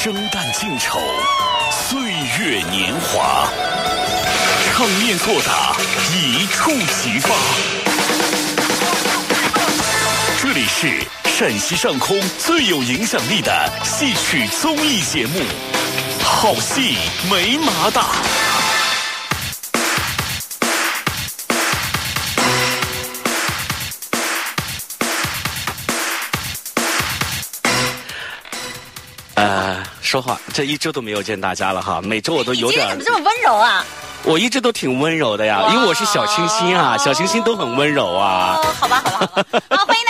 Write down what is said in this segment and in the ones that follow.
生旦净丑，岁月年华，场面作答，一触即发。这里是陕西上空最有影响力的戏曲综艺节目，《好戏没麻大》。说话这一周都没有见大家了哈，每周我都有点你怎么，这么温柔啊？我一直都挺温柔的呀，因为我是小清新啊，小清新都很温柔啊。哦，好吧，好吧，好吧。好，欢迎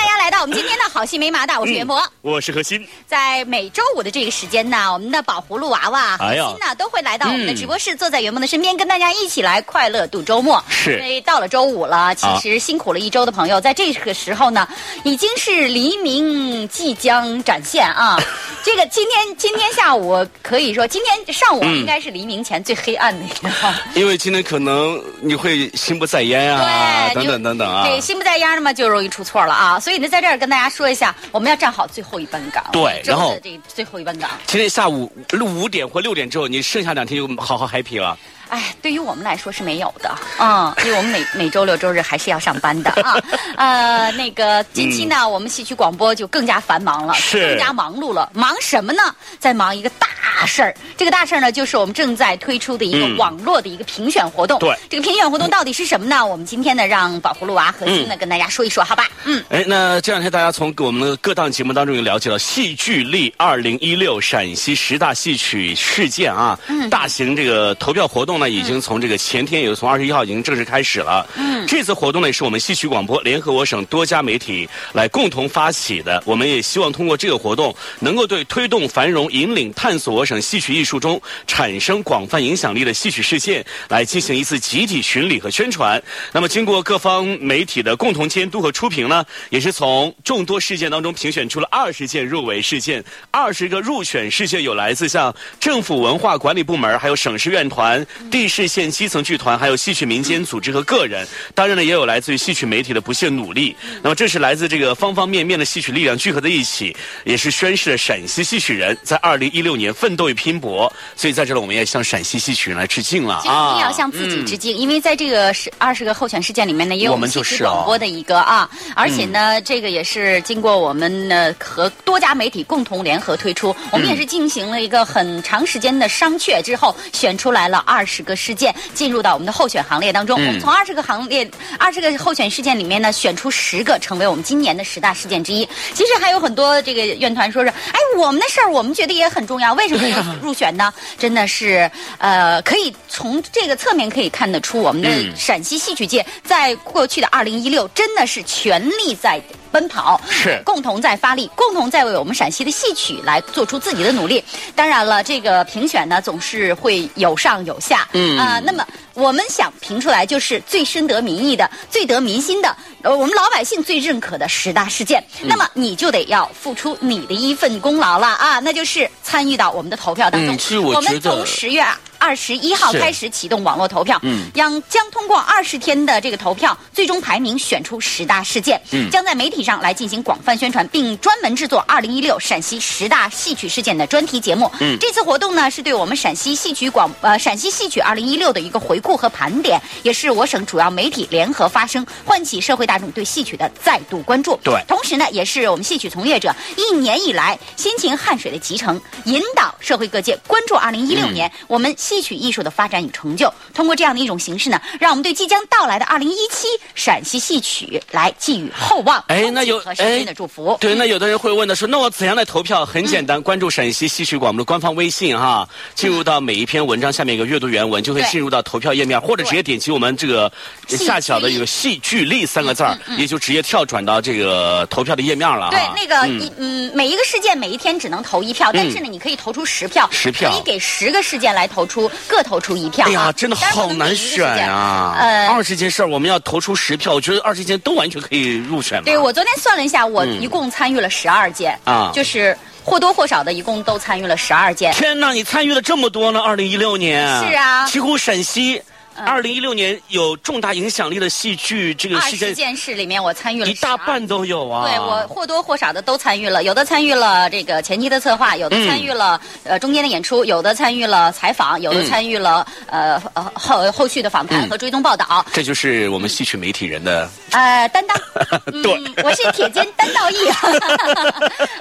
们今天的好戏没麻大，我是袁博。我是何欣，在每周五的这个时间呢，我们的宝葫芦娃娃何哎呀心呢都会来到我们的嗯直播室，坐在袁博的身边，跟大家一起来快乐度周末。是因为到了周五了，其实辛苦了一周的朋友，在这个时候呢，已经是黎明即将展现啊。这个今天今天下午可以说，今天上午嗯应该是黎明前最黑暗的一个。因为今天可能你会心不在焉啊，对，等你等等等啊。对心不在焉的嘛，就容易出错了啊。所以呢，在这儿跟大家说一下，我们要站好最后一班岗。对然后这最后一班岗。今天下午五点或六点之后，你剩下两天就好好 happy 了。哎，对于我们来说是没有的，嗯，因为我们每每周六周日还是要上班的啊。呃，那个近期呢，我们戏曲广播就更加繁忙了，是更加忙碌了。忙什么呢？在忙一个大事儿。这个大事儿呢，就是我们正在推出的一个嗯网络的一个评选活动。对这个评选活动到底是什么呢？我们今天呢，让宝葫芦娃核心呢、跟大家说一说，好吧？嗯。哎，那这两天大家从我们的各档节目当中也了解了戏剧力二零一六陕西十大戏曲事件啊，嗯大型这个投票活动呢，已经从这个前天，也就从二十一号已经正式开始了。嗯，这次活动呢，也是我们戏曲广播联合我省多家媒体来共同发起的。我们也希望通过这个活动，能够对推动繁荣、引领、探索我省戏曲艺术中产生广泛影响力的戏曲事件，来进行一次集体巡礼和宣传。那么，经过各方媒体的共同监督和出评呢，也是从众多事件当中评选出了二十件入围事件，二十个入选事件有来自像政府文化管理部门，还有省市院团、地市县基层剧团，还有戏曲民间组织和个人。当然呢，也有来自于戏曲媒体的不懈努力。那么，这是来自这个方方面面的戏曲力量聚合在一起，也是宣示了陕西戏曲人在二零一六年奋斗与拼搏。所以，在这里我们也向陕西戏曲人来致敬了其实一定要啊！向自己致敬，因为在这个是二十个候选事件里面呢，也有我们戏曲就是哦广播的一个啊，而且呢，这个也是经过我们呢和多家媒体共同联合推出，我们也是进行了一个很长时间的商榷之后，选出来了二十个事件进入到我们的候选行列当中。我们从二十个行列、二十个候选事件里面呢，选出十个成为我们今年的十大事件之一。其实还有很多这个院团说是，哎，我们的事儿我们觉得也很重要，为什么要入选呢？真的是呃，可以从这个侧面可以看得出，我们的嗯陕西戏曲界在过去的二零一六真的是全力在。奔跑是共同在发力，共同在为我们陕西的戏曲来做出自己的努力。当然了，这个评选呢总是会有上有下，嗯啊、那么我们想评出来就是最深得民意的、最得民心的，呃，我们老百姓最认可的十大事件。嗯那么你就得要付出你的一份功劳了啊，那就是参与到我们的投票当中。嗯其实我我们从十月二十一号开始启动网络投票，嗯。将将通过二十天的这个投票，最终排名选出十大事件，嗯。将在媒体上来进行广泛宣传，并专门制作二零一六陕西十大戏曲事件的专题节目。嗯。这次活动呢是对我们陕西戏曲广呃陕西戏曲二零一六的一个回顾和盘点，也是我省主要媒体联合发声，唤起社会大众对戏曲的再度关注。对。同时呢，也是我们戏曲从业者一年以来辛勤汗水的集成，引导社会各界关注二零一六嗯。年我们戏曲艺术的发展与成就。通过这样的一种形式呢，让我们对即将到来的二零一七陕西戏曲来寄予厚望、哎那有和深深的祝福。对，那有的人会问的说，那我怎样来投票？很简单，关注陕西戏曲广播的官方微信哈，进入到每一篇文章下面一个阅读原文，就会对进入到投票页面，或者直接点击我们这个下角的一个“戏剧力”三个字儿，也就直接跳转到这个投票的页面了对。，那个一嗯，每一个事件每一天只能投一票，但是呢，你可以投出十票，十票可以给十个事件来投出，各投出一票啊。哎呀，真的好难选件啊！呃，二十件事儿我们要投出十票，我觉得二十件都完全可以入选。对我昨天算了一下，我嗯一共参与了十二件啊就是或多或少的，一共都参与了十二件。天哪，你参与了这么多呢！二零一六年是啊几乎陕西。二零一六年有重大影响力的戏剧这个二十事件，事里面我参与了一大半都有啊。对我或多或少的都参与了，有的参与了这个前期的策划，有的参与了、呃中间的演出，有的参与了采访，有的参与了、呃呃后后续的访谈嗯和追踪报道。这就是我们戏曲媒体人的呃，担当，嗯对，我是铁肩担道义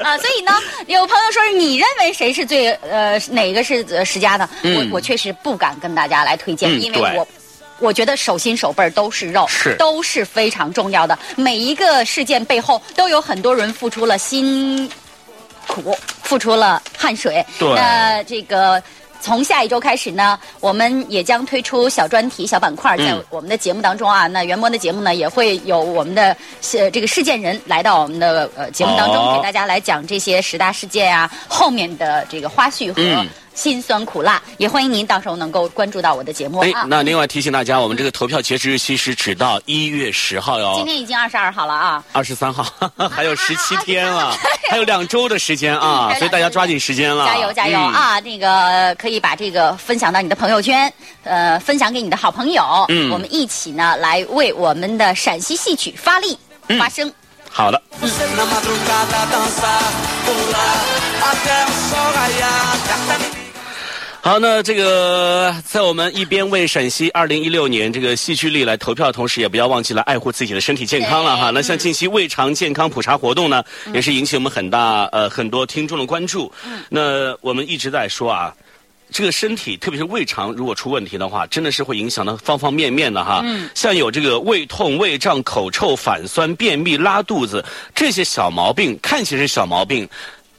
啊，所以呢，有朋友说你认为谁是最呃哪个是呃十佳呢？嗯我我确实不敢跟大家来推荐，嗯因为我。我觉得手心手背儿都是肉，是都是非常重要的。每一个事件背后都有很多人付出了辛苦，付出了汗水。对那这个。从下一周开始呢，我们也将推出小专题、小板块，在嗯我们的节目当中啊。那袁博的节目呢，也会有我们的呃这个事件人来到我们的呃节目当中，哦给大家来讲这些十大事件啊后面的这个花絮和嗯辛酸苦辣。也欢迎您到时候能够关注到我的节目哎啊，。那另外提醒大家，我们这个投票截止日期是只到一月十号哟今，天已经二十二号了啊。二十三号 还有十七天 了，还有两周的时间啊，所以大家抓紧时间了，加油加油嗯！啊！那个可以把这个分享到你的朋友圈，呃，分享给你的好朋友。嗯我们一起呢来为我们的陕西戏曲发力、嗯发声。好的。好，那这个在我们一边为陕西二零一六年这个戏剧力来投票的同时，也不要忘记了爱护自己的身体健康了哈。那像近期胃肠健康普查活动呢，也是引起我们很大呃很多听众的关注。那我们一直在说啊。这个身体，特别是胃肠，如果出问题的话，真的是会影响到方方面面的哈。嗯，像有这个胃痛、胃胀、口臭、反酸、便秘、拉肚子这些小毛病，看起来是小毛病，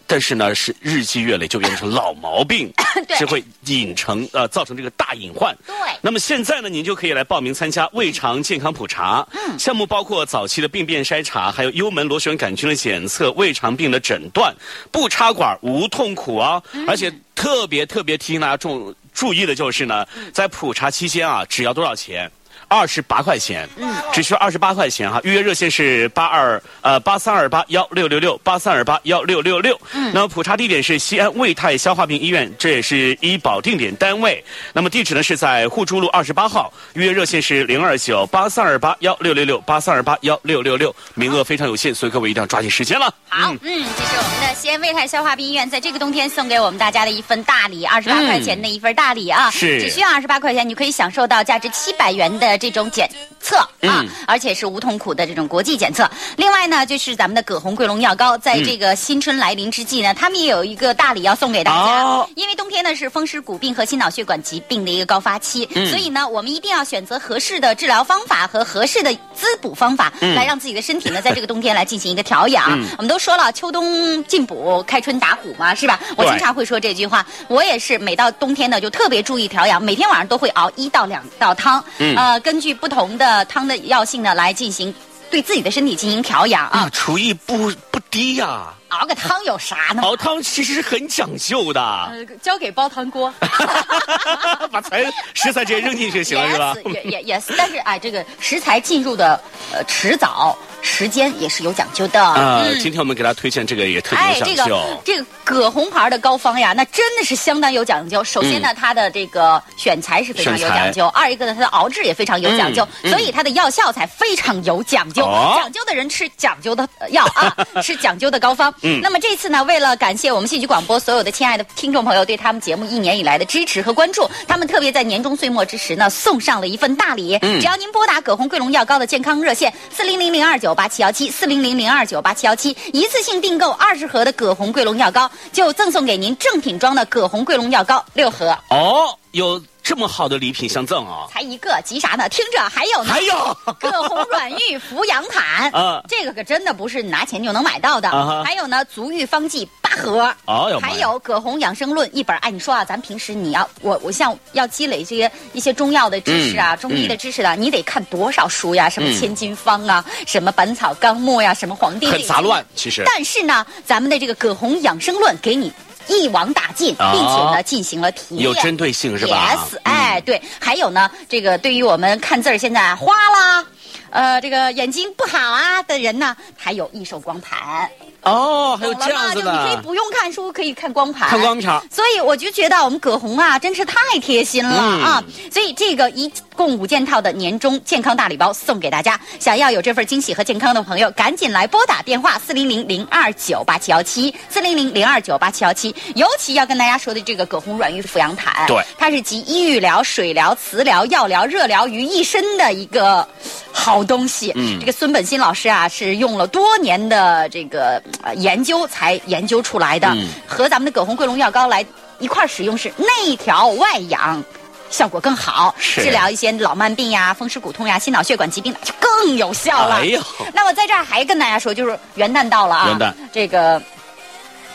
但是呢，是日积月累就变成老毛病，对是会引成呃造成这个大隐患。对那么现在呢，您就可以来报名参加胃肠健康普查。嗯，项目包括早期的病变筛查，还有幽门螺旋杆菌的检测、胃肠病的诊断，不插管无痛苦啊！而且特别特别提醒大家重注意的就是呢，在普查期间啊，只要多少钱？二十八块钱，嗯，只需要二十八块钱哈。预约热线是八二呃八三二八幺六六六八三二八幺六六六。嗯，那么普查地点是西安卫泰消化病医院，这也是医保定点单位。那么地址呢是在互助路二十八号，预约热线是零二九八三二八幺六六六八三二八幺六六六，名额非常有限，所以各位一定要抓紧时间了。好，嗯，这是我们的西安卫泰消化病医院在这个冬天送给我们大家的一份大礼，二十八块钱的一份大礼啊！是只需要二十八块钱，你可以享受到价值七百元的这种检测啊，嗯而且是无痛苦的这种国际检测。另外呢，就是咱们的葛洪桂龙药膏，在这个新春来临之际呢，他们也有一个大礼要送给大家，哦。因为冬天呢是风湿骨病和心脑血管疾病的一个高发期，嗯。所以呢，我们一定要选择合适的治疗方法和合适的滋补方法，嗯。来让自己的身体呢在这个冬天来进行一个调养。我们都说了，秋冬进补，开春打虎嘛，是吧？我经常会说这句话，我也是每到冬天呢就特别注意调养，每天晚上都会熬一到两道汤，嗯。呃，根据不同的汤的药性呢来进行对自己的身体进行调养啊。厨艺不不低呀、熬个汤有啥呢？熬汤其实是很讲究的，呃，交给煲汤锅。把材食材直接扔进去就行了，是吧？yes, yes, yes，但是哎，这个食材进入的呃迟早，时间也是有讲究的。啊、嗯今天我们给大家推荐这个也特别哎，有讲究。这个这个葛红牌的膏方呀，那真的是相当有讲究。首先呢，它的这个选材是非常有讲究；二一个呢，它的熬制也非常有讲究，所以它的药效才非常有讲究。哦讲究的人吃讲究的呃药啊，吃讲究的膏方。嗯。那么这次呢，为了感谢我们戏曲广播所有的亲爱的听众朋友对他们节目一年以来的支持和关注，他们特别在年终岁末之时呢，送上了一份大礼。嗯。只要您拨打葛洪桂龙药膏的健康热线四零零零二九八七幺七四零零零二九八七幺七，一次性订购二十盒的葛洪桂龙药膏，就赠送给您正品装的葛洪桂龙药膏六盒，哦，有这么好的礼品相赠啊！才一个，急啥呢？听着，还有呢。还有，葛洪软玉扶阳毯，啊这个可真的不是拿钱就能买到的。啊还有呢，足浴方剂八盒。哦哟还有葛洪养生论一本。哎，你说啊，咱平时你要我我像要积累这些一些中药的知识啊、嗯中医的知识的，你得看多少书呀？什么嗯千金方啊，什么本草纲目呀，什么黄帝内经很杂乱，其实。但是呢，咱们的这个葛洪养生论给你一网打尽，哦并且呢进行了提炼，有针对性是吧 Yes，哎，对，还有呢，这个对于我们看字儿现在花啦。呃，这个眼睛不好啊的人呢，还有益寿光盘。哦，还有这样子懂了吗就你可以，不用看书，可以看光盘。看光盘所以我就觉得我们葛洪啊，真是太贴心了、嗯啊！所以这个一共五件套的年终健康大礼包送给大家。想要有这份惊喜和健康的朋友，赶紧来拨打电话四零零零二九八七幺七四零零零二九八七幺七。尤其要跟大家说的这个葛洪软玉抚养毯，对它是集医育疗、水疗、磁疗、药疗、热疗于一身的一个好东西。嗯这个孙本新老师啊，是用了多年的这个呃研究才研究出来的，嗯和咱们的葛洪桂龙药膏来一块儿使用是内调外养。效果更好，治疗一些老慢病呀、风湿骨痛呀、心脑血管疾病就更有效了。哎呦那我在这儿还跟大家说，就是元旦到了啊，元旦这个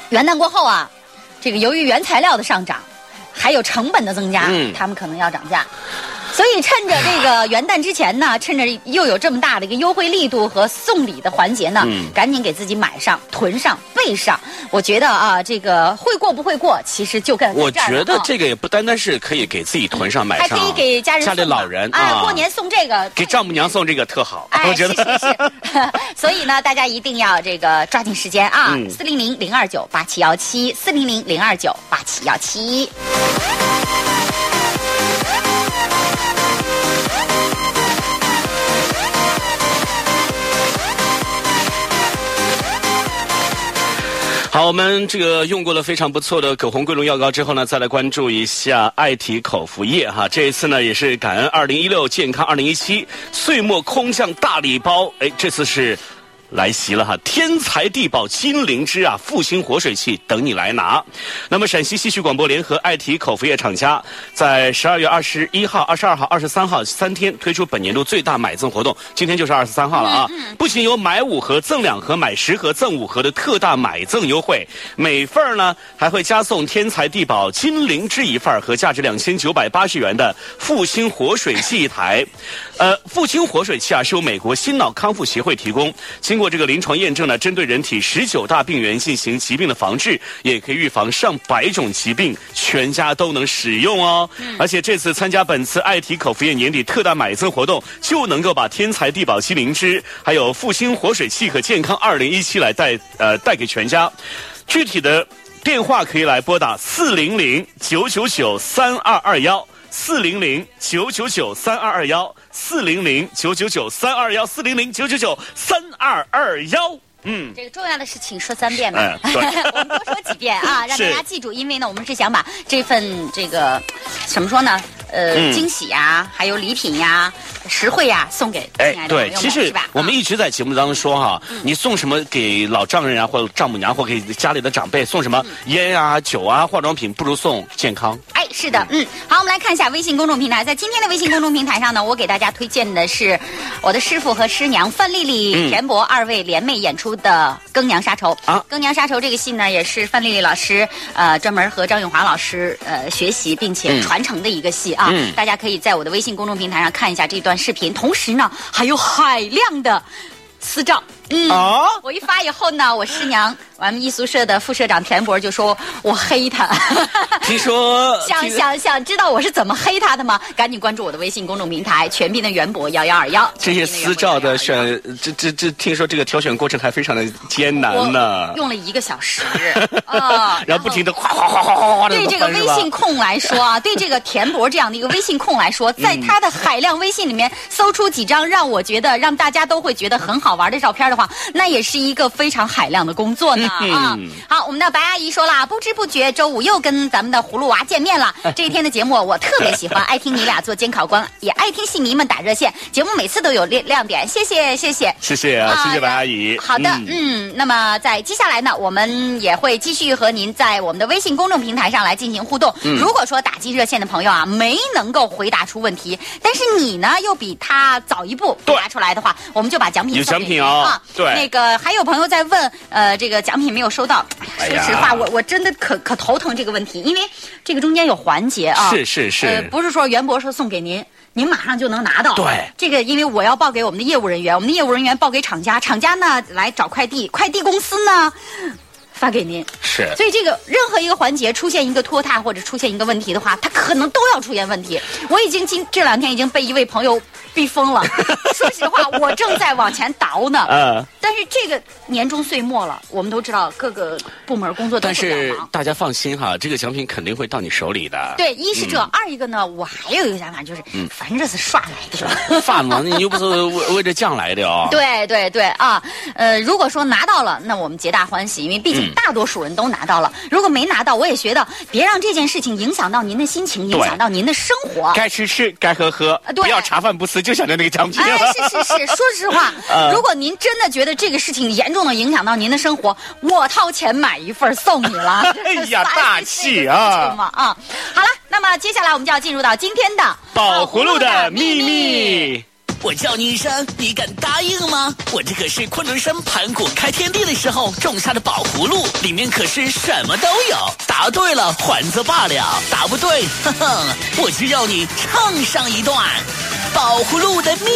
元旦过后啊，这个由于原材料的上涨，还有成本的增加，嗯他们可能要涨价。所以趁着这个元旦之前呢，趁着又有这么大的一个优惠力度和送礼的环节呢，嗯赶紧给自己买上、囤上、备上。我觉得啊，这个会过不会过，其实就跟我觉得啊这个也不单单是可以给自己囤上买上，还可以给家人家里老人哎，啊，过年送这个给丈母娘送这个特好，哎，我觉得是是是，所以呢，大家一定要这个抓紧时间啊！嗯四零零零二九八七幺七，四零零零二九八七幺七。好，我们这个用过了非常不错的葛洪桂龙药膏之后呢，再来关注一下爱体口服液哈。这一次呢，也是感恩二零一六健康二零一七岁末空降大礼包，哎，这次是。来袭了哈！天才地宝金灵芝啊，复兴活水器等你来拿。那么，陕西戏曲广播联合爱体口服液厂家在十二月二十一号、二十二号、二十三号三天推出本年度最大买赠活动，今天就是二十三号了啊！不仅有买五盒赠两盒、买十盒赠五盒的特大买赠优惠，每份儿呢还会加送天才地宝金灵芝一份儿和价值两千九百八十元的复兴活水器一台。呃，复兴活水器啊是由美国心脑康复协会提供，经过这个临床验证呢，针对人体十九大病原进行疾病的防治，也可以预防上百种疾病，全家都能使用哦。而且这次参加本次爱体口服液年底特大买赠活动，就能够把天才地宝七灵芝，还有复兴活水器和健康二零一七来带呃带给全家。具体的电话可以来拨打四零零九九九三二二幺。四零零九九九三二二幺，四零零九九九三二幺，四零零九九九三二二幺。嗯，这个重要的事情说三遍吧，哎 我们多说几遍啊，让大家记住。因为呢，我们是想把这份这个怎么说呢，呃，嗯惊喜呀，还有礼品呀、实惠呀，送给亲爱的朋对，友们，其实是吧？我们啊一直在节目当中说哈，你送什么给老丈人啊，或者丈母娘，或给家里的长辈送什么烟啊、酒啊、化妆品，不如送健康。哎，是的，嗯，好，我们来看一下微信公众平台，在今天的微信公众平台上呢，我给大家推荐的是我的师傅和师娘范丽丽、嗯。田博二位联袂演出的《更娘杀仇》啊更娘杀仇》这个戏呢，也是范丽丽老师呃专门和张永华老师呃学习并且嗯。传承的一个戏啊，嗯大家可以在我的微信公众平台上看一下这段视频，同时呢，还有海量的私照。嗯啊我一发以后呢，我师娘，我们艺宿舍的副社长田博就说我黑他。听说 想想想知道我是怎么黑他的吗？赶紧关注我的微信公众平台“全斌的袁博幺幺二幺”。这些私照的选，这这这，听说这个挑选过程还非常的艰难呢。用了一个小时 啊，然后不停的哗哗哗哗哗哗的对这个微信控来说啊，对这个田博这样的一个微信控来说，在他的海量微信里面搜出几张让我觉得让大家都会觉得很好玩的照片的话，那也是一个非常海量的工作呢嗯啊。好，我们的白阿姨说了，不知不觉周五又跟咱们的葫芦娃见面了。这一天的节目我特别喜欢，爱听你俩做监考官，也爱听戏迷们打热线，节目每次都有亮亮点，谢谢谢谢。谢谢啊，谢谢白阿姨。好的，嗯嗯，那么在接下来呢，我们也会继续和您在我们的微信公众平台上来进行互动。嗯如果说打进热线的朋友啊，没能够回答出问题，但是你呢又比他早一步回答出来的话，我们就把奖品有奖品啊。对那个还有朋友在问，呃，这个奖品没有收到。说实话，我我真的可可头疼这个问题，因为这个中间有环节啊。是是是呃，不是说袁博士送给您。您马上就能拿到。对这个，因为我要报给我们的业务人员，我们的业务人员报给厂家，厂家呢来找快递，快递公司呢发给您。是所以这个任何一个环节出现一个拖沓或者出现一个问题的话，它可能都要出现问题。我已经今这两天已经被一位朋友逼疯了。说实话，我正在往前倒呢。呃，但是这个年终岁末了，我们都知道各个部门工作都但是。大家放心哈，这个奖品肯定会到你手里的。对，一是这，二一个呢，我还有一个想法，就是，嗯反正这是刷来的。饭嘛，你又不是为为这酱来的哦。对对对啊，呃，如果说拿到了，那我们皆大欢喜，因为毕竟嗯大多数人都拿到了。如果没拿到，我也学到别让这件事情影响到您的心情，影响到您的生活。该吃吃，该喝喝，不要茶饭不思，就想着那个奖品。哎，是是是，说实话，呃如果您真的觉得这个事情严重的影响到您的生活，我掏钱买一份送你了。哎呀大气啊啊！好了，那么接下来我们就要进入到今天的宝葫芦的秘密。我叫你一声，你敢答应吗？我这可是昆仑山盘古开天地的时候种下的宝葫芦，里面可是什么都有。答对了还则罢了，答不对，哼哼，我就要你唱上一段《宝葫芦的秘密》。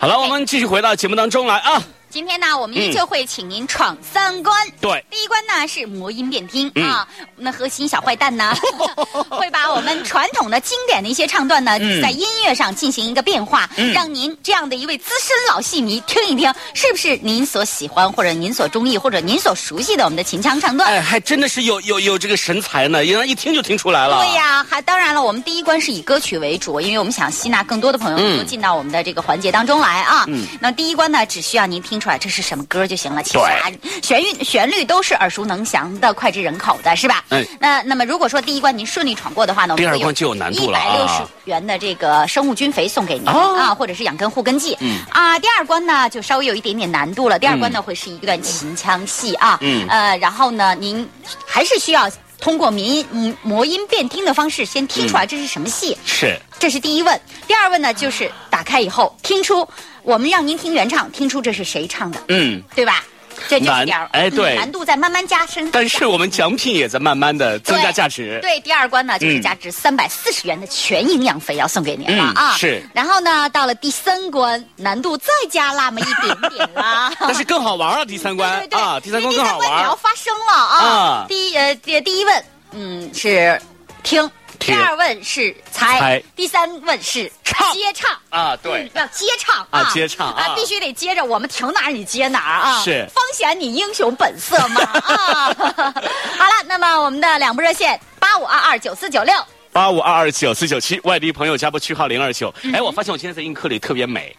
好了，我们继续回到节目当中来啊。今天呢，我们依旧会请您闯三关。对第一关呢是魔音变听、嗯啊，那核心小坏蛋呢 会把我们传统的经典的一些唱段呢，嗯在音乐上进行一个变化，嗯让您这样的一位资深老戏迷听一听，是不是您所喜欢或者您所中意或者您所熟悉的我们的秦腔唱段？哎，还真的是有有有这个神才呢，让人一听就听出来了。对呀，还当然了，我们第一关是以歌曲为主，因为我们想吸纳更多的朋友嗯能够进到我们的这个环节当中来啊。嗯那第一关呢，只需要您听出来这是什么歌就行了。其实啊，旋律旋律都是耳熟能详的、脍炙人口的，是吧？哎那那么如果说第一关您顺利闯过的话呢，我们会第二关就有难度了啊一百六十元的这个生物菌肥送给您、哦啊，或者是养根护根剂。嗯啊，第二关呢就稍微有一点点难度了。第二关呢、会是一段秦腔戏啊。嗯呃，然后呢，您还是需要。通过民嗯魔音变听的方式，先听出来这是什么戏，是这是第一问。第二问呢，就是打开以后听出，我们让您听原唱，听出这是谁唱的，嗯，对吧？这就是难点儿，哎对嗯难度在慢慢加深。但是我们奖品也在慢慢的增加价值。对，第二关呢就是嗯价值三百四十元的全营养肥要送给您了、嗯啊。是然后呢，到了第三关，难度再加那么一点点啦。但是更好玩了，第三关啊，第三关更好因为第三关你要。发声了啊。啊第一呃第第一问，嗯是听。第二问是猜，猜。第三问是唱。接唱。啊对。嗯要接唱啊。接唱啊。必须得接着，我们停哪儿你接哪儿啊，是。方显你英雄本色嘛啊！好了，那么我们的两部热线八五二二九四九六，八五二二九四九七，外地朋友加拨区号零二九。嗯哎，我发现我今天在映客里特别美，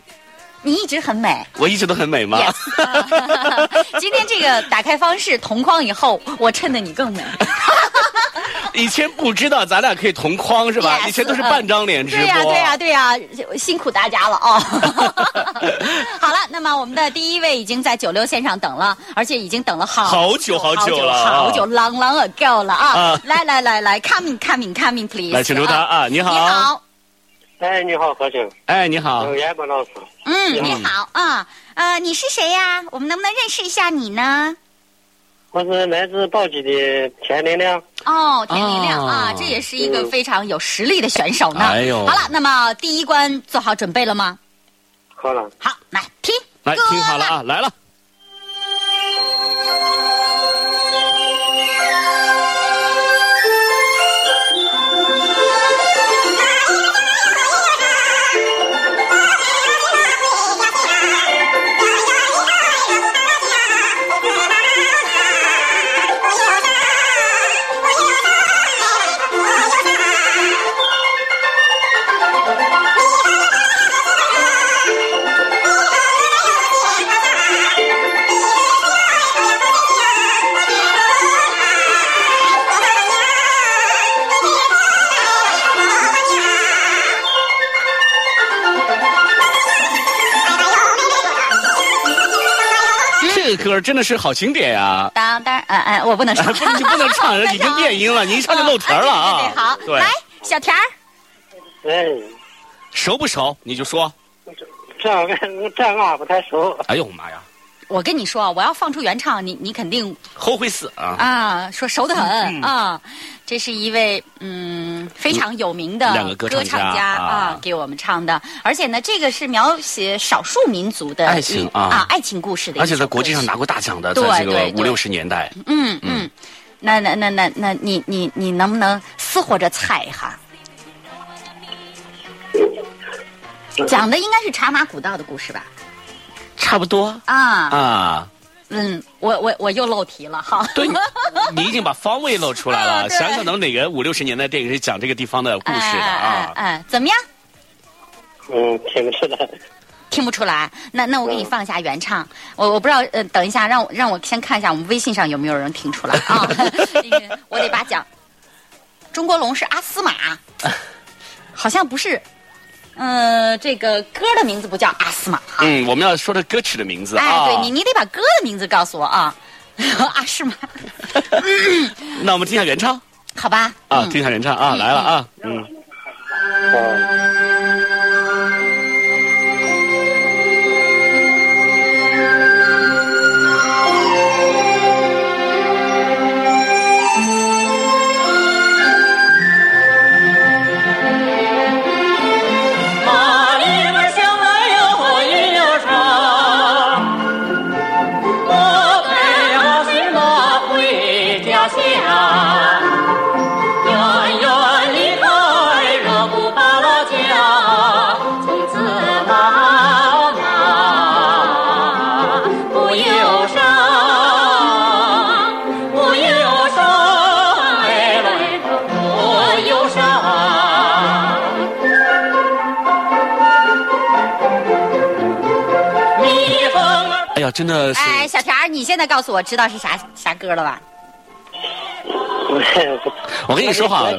你一直很美。我一直都很美吗？Yes。今天这个打开方式同框以后，我衬得你更美。以前不知道咱俩可以同框是吧？Yes，以前都是半张脸直播。对呀、对呀、对呀、辛苦大家了哦。好了，那么我们的第一位已经在九六线上等了，而且已经等了好好久好久了啊好久，long long ago 了啊！啊来来来来，coming coming coming please，来请出他啊你好你好，哎，你好，何静，哎，你好有，严博老师。嗯，你好你好啊，呃，你是谁呀？我们能不能认识一下你呢？我是来自宝鸡的田玲亮。哦，田玲亮、哦啊，这也是一个非常有实力的选手呢。哎呦好了，那么第一关做好准备了吗？好了，好，来听，来听好了啊，来了。这歌真的是好经典呀！当当，哎哎，我不能唱，你 不能唱，已经变音了，你一唱就露词儿了啊！对对对，好，对来，小田儿，哎，熟不熟？你就说。这这我这样啊不太熟。哎呦妈呀！我跟你说，我要放出原唱，你你肯定后悔死啊！啊说熟得很啊。这是一位嗯非常有名的两个歌唱家家啊。给我们唱的，而且呢，这个是描写少数民族的爱情一啊爱情故事的而且在国际上拿过大奖的，对在这个五六十年代，嗯嗯，那那那那那你你你能不能死活着猜一下？讲的应该是茶马古道的故事吧？差不多啊，啊。嗯，我我我又漏题了哈。对，你你已经把方位露出来了。想想能哪个五六十年代电影是讲这个地方的故事的哎哎啊？哎，怎么样？嗯，听不出来。听不出来？那那我给你放一下原唱。我我不知道，呃，等一下，让我让我先看一下我们微信上有没有人听出来啊？那个我得把讲。中国龙是阿斯玛，好像不是。呃，这个歌的名字不叫阿斯玛。嗯，我们要说的歌曲的名字哎，啊。对你，你得把歌的名字告诉我啊。阿斯玛，那我们听下原唱好吧？啊，嗯听下原唱啊，来了啊，嗯。哦，真的是。哎，小田儿，你现在告诉我知道是啥啥歌了吧？我跟你说哈。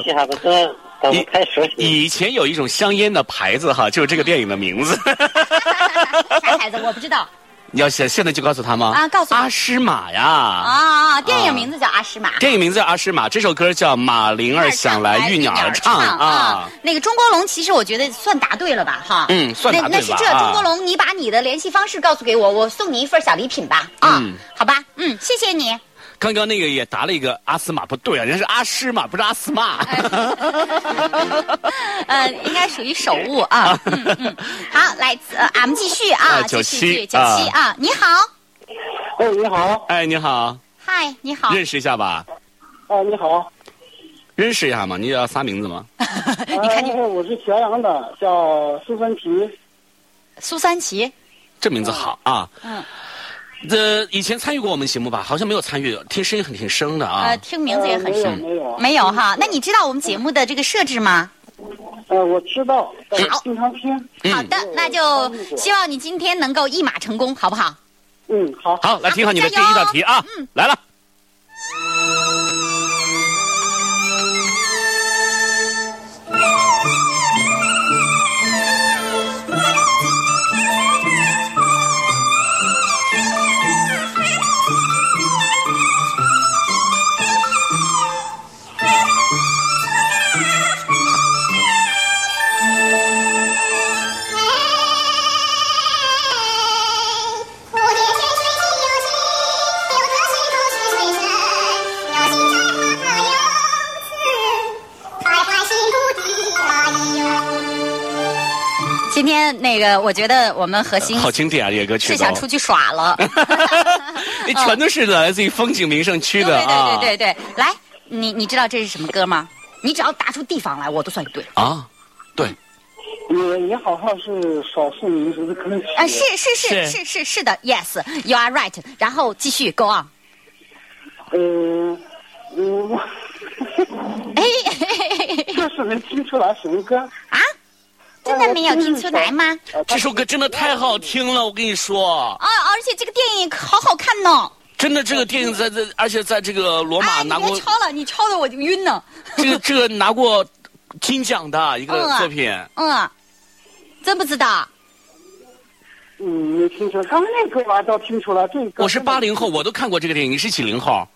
以前有一种香烟的牌子哈，就是这个电影的名字。啥牌子我不知道你要现现在就告诉他吗？啊告诉阿诗玛呀。啊。电影名字叫《阿诗玛》。电影名字叫阿诗玛，这首歌叫《马铃儿想来玉鸟儿唱》啊。那个中国龙，其实我觉得算答对了吧，哈。嗯算答对那那是这，吧啊中国龙，你把你的联系方式告诉给我，我送你一份小礼品吧。啊，嗯好吧，嗯，谢谢你。刚刚那个也答了一个阿斯玛，不对啊，人家是阿诗玛，不是阿斯玛。呃，应该属于手误啊。嗯嗯，好，来，呃，俺们继续啊，啊继续97九七啊，你好，哎，你好，哎，你好，嗨，你好，认识一下吧？哎，你好，认识一下嘛？你要啥名字吗？你看你哎我是咸阳的，叫苏三奇。苏三奇，这名字好啊。嗯。这以前参与过我们节目吧？好像没有参与，听声音很挺生的啊呃，。听名字也很呃生，没有没有没有哈。那你知道我们节目的这个设置吗？呃，我知道，呃好经常听。好的，那就希望你今天能够一马成功，好不好？嗯，好。好，来听好你的第一道题啊！嗯来了。个，我觉得我们核心好经典啊，这些歌曲。是想出去耍了。你全都是来自于风景名胜区的 对啊。对对对对，来，你你知道这是什么歌吗？你只要答出地方来，我都算你对。啊，对，也也好像是少数民族的歌曲。啊，是是是是是是是的，yes，you are right。然后继续 go on。嗯，嗯，我哎，就是能听出来什么歌。啊，真的没有听出来吗？呃这首歌真的太好听了，我跟你说，啊，而且这个电影好好看呢。真的这个电影在在，而且在这个罗马拿过别抄了，你抄的我就晕了。这个这个拿过金奖的一个嗯啊作品。嗯，真不知道。嗯，没听出来。刚才那歌我倒听出来，这个我是八零后，我都看过这个电影。你是几零后？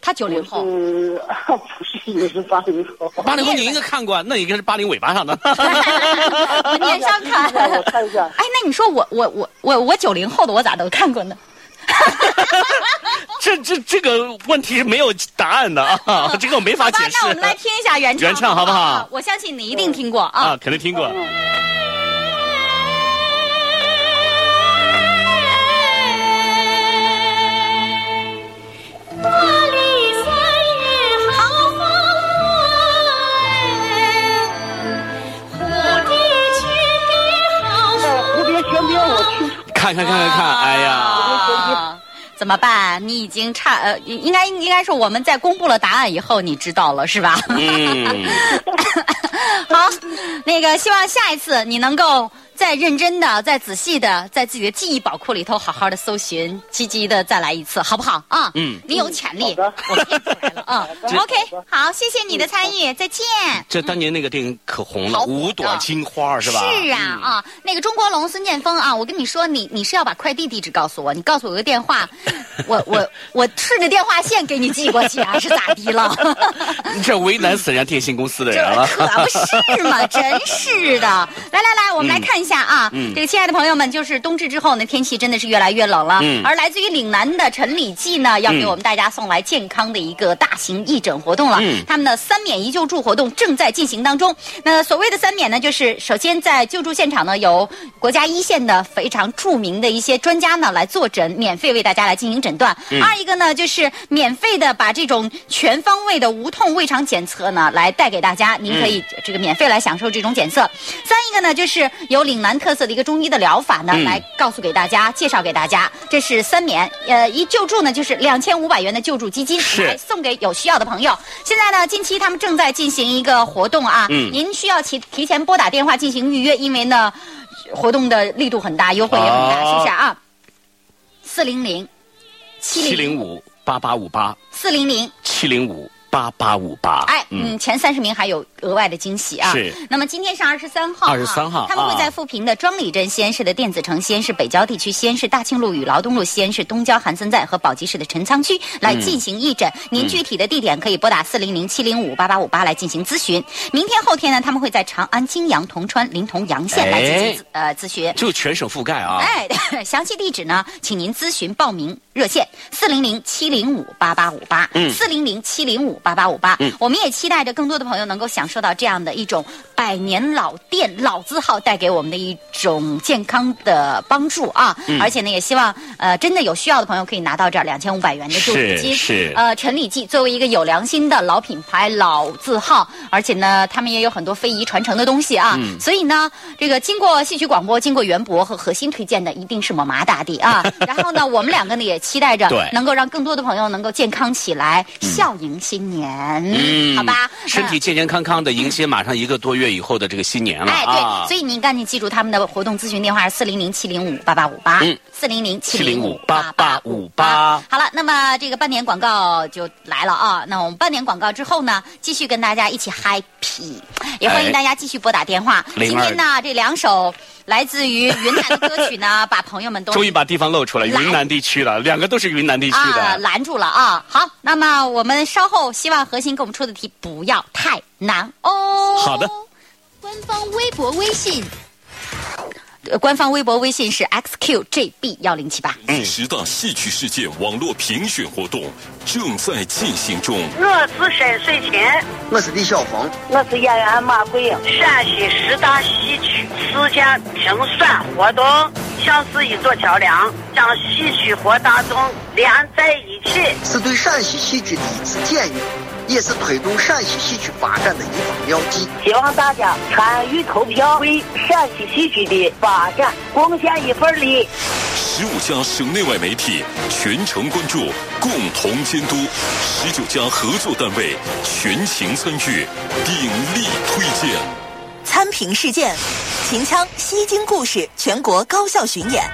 他九零后，呃，不是，也是八零后。八零后你应该看过，那应该是八零尾巴上的。我年上看。我看一下。哎，那你说我我我我我九零后的，我咋都看过呢？这这这个问题是没有答案的啊，这个我没法好吧解，释。那我们来听一下原唱，原唱好不好啊我相信你一定听过啊。啊，肯定听过。看看看看看，哎呀，啊怎么办？你已经差呃，应该应该是我们在公布了答案以后，你知道了是吧？嗯，好，那个希望下一次你能够再认真的、再仔细的，在自己的记忆宝库里头好好的搜寻，积极的再来一次，好不好啊？嗯，你有潜力我看出来了啊。OK，好，谢谢你的参与，再见。这当年那个电影可红了，五朵金花是吧？是啊嗯啊，那个中国龙孙建峰啊，我跟你说，你你是要把快递地址告诉我，你告诉我个电话，我我我顺着电话线给你寄过去啊，是咋的了？这为难死人家电信公司的人了。可不是嘛，真是的。来来来，我们来看一下啊，嗯这个亲爱的朋友们，就是冬至之后呢，天气真的是越来越冷了。嗯而来自于岭南的陈李济呢，要给我们大家送来健康的一个大型义诊活动了。嗯他们的三免一救助活动正在进行当中。那所谓的三免呢，就是首先在救助现场呢，有国家一线的非常著名的一些专家呢来坐诊，免费为大家来进行诊断。嗯二一个呢，就是免费的把这种全方位的无痛胃肠检测呢来带给大家，您可以这个免费来享受这种检测。三一个呢，就是有岭南特色的一个中医的疗法呢，嗯来告诉给大家，介绍给大家，这是三免。呃，一救助呢就是两千五百元的救助基金，是来送给有需要的朋友。现在呢，近期他们正在进行一个活动啊，嗯您需要提提前拨打电话进行预约，因为呢，活动的力度很大，优惠也很大，哦是不是啊？四零零七零五八八五八，四零零。七零五八八五八。哎，嗯，前三十名还有额外的惊喜啊！是。那么今天是二十三号、啊，23号他们会在啊富平的庄里镇、西安市的电子城、西安市北郊地区、西安市大庆路与劳动路、西安市东郊韩森寨和宝鸡市的陈仓区来进行义诊。您具体的地点可以拨打四零零七零五八八五八来进行咨询。明天、后天呢，他们会在长安、泾阳、铜川、临潼、洋县来进行、呃咨询。就全省覆盖啊！哎，详细地址呢，请您咨询报名热线四零零七零五八八五八，嗯四零零七零五八八五八。嗯我们也期待着更多的朋友能够享受到这样的一种百年老店老字号带给我们的一种健康的帮助啊！嗯而且呢，也希望呃真的有需要的朋友可以拿到这两千五百元的救助金。是是呃，陈李记作为一个有良心的老品牌、老字号，而且呢，他们也有很多非遗传承的东西啊。嗯所以呢，这个经过戏曲广播、经过袁博和核心推荐的，一定是我麻大的啊。然后呢，我们两个呢也期待着对。能够让更多的朋友能够健康起来，笑迎新年，嗯。好吧？身体健健康康的迎接马上一个多月以后的这个新年了哎，啊！对，所以您赶紧记住他们的活动咨询电话是四零零七零五八八五八，嗯四零零七零五八八五八好了，那么这个半年广告就来了啊。那我们半年广告之后呢，继续跟大家一起 happy，也欢迎哎大家继续拨打电话。02今天呢，这两首来自于云南的歌曲呢，把朋友们都终于把地方露出来，云南地区了，两个都是云南地区啊的。拦住了啊。好，那么我们稍后希望核心给我们出的题不要太难哦。好的。官方微博、微信。呃官方微博、微信是 xqjb 幺零七八。第十大戏曲事件网络评选活动正在进行中。我是沈水琴，我是李晓峰，我是演员马桂英。陕西十大戏曲事件评选活动像是一座桥梁，将戏曲和大众连在一起。是对陕西戏曲的一次检阅，也是推动陕西戏曲发展的一方标记。希望大家参与投票，为陕西戏曲的发展贡献一份力。十五家省内外媒体全程关注，共同监督；十九家合作单位全情参与，鼎力推荐。参评事件：秦腔《西京故事》全国高校巡演。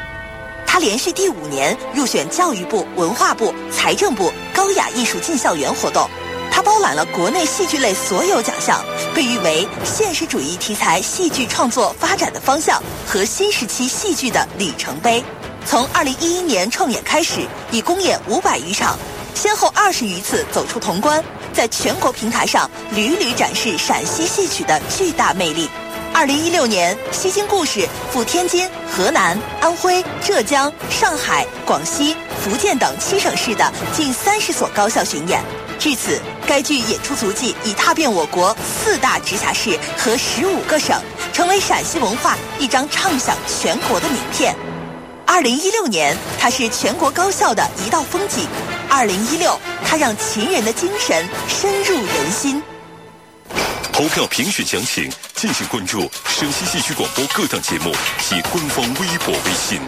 他连续第五年入选教育部、文化部、财政部高雅艺术进校园活动。他包揽了国内戏剧类所有奖项，被誉为现实主义题材戏剧创作发展的方向和新时期戏剧的里程碑。从2011年创演开始，已公演五百余场，先后二十余次走出潼关，在全国平台上屡屡展示陕西戏曲的巨大魅力。二零一六年，《西京故事》赴天津、河南、安徽、浙江、上海、广西、福建等七省市的近三十所高校巡演。至此，该剧演出足迹已踏遍我国四大直辖市和十五个省，成为陕西文化一张畅响全国的名片。二零一六年，它是全国高校的一道风景；二零一六，它让秦人的精神深入人心。投票评选详情，敬请关注陕西戏曲广播各档节目及官方微博、微信。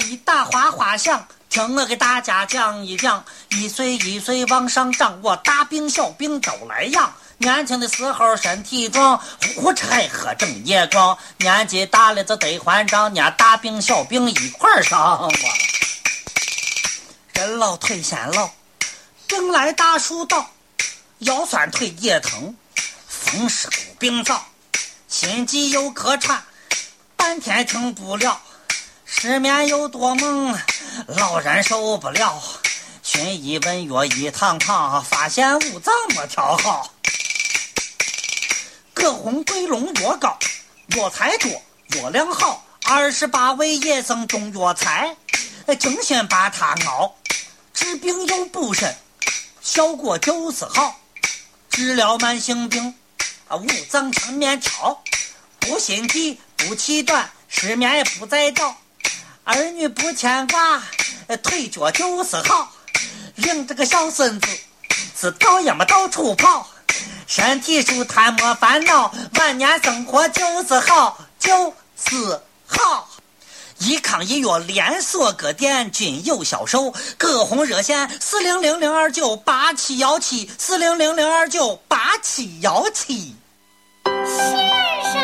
一打哗哗响，听我给大家讲一讲，一岁一岁往上长，我大病小病都来养。年轻的时候身体壮，呼呼吃喝整夜壮；年纪大了就得还账，年大病小病一块儿上。人老腿先老，病来大树倒，腰酸腿也疼，风湿骨病早，心悸又咳喘，半天停不了。失眠又多梦，老人受不了。寻医问药一趟趟，发现五脏没调好。葛洪桂龙药膏，药材多，药量好。二十八味野生中药材，精心把它熬，治病又补身，效果就是好。治疗慢性病，啊五脏全面调，不心悸，不气短，失眠也不再倒。儿女不牵挂，腿脚就是好。领着个小孙子，是到也么到处跑，身体舒坦没烦恼，晚年生活就是好，就是好。怡康医药连锁各店均有销售，葛洪热线四零零零二九八七幺七四零零零二九八七幺七。先生，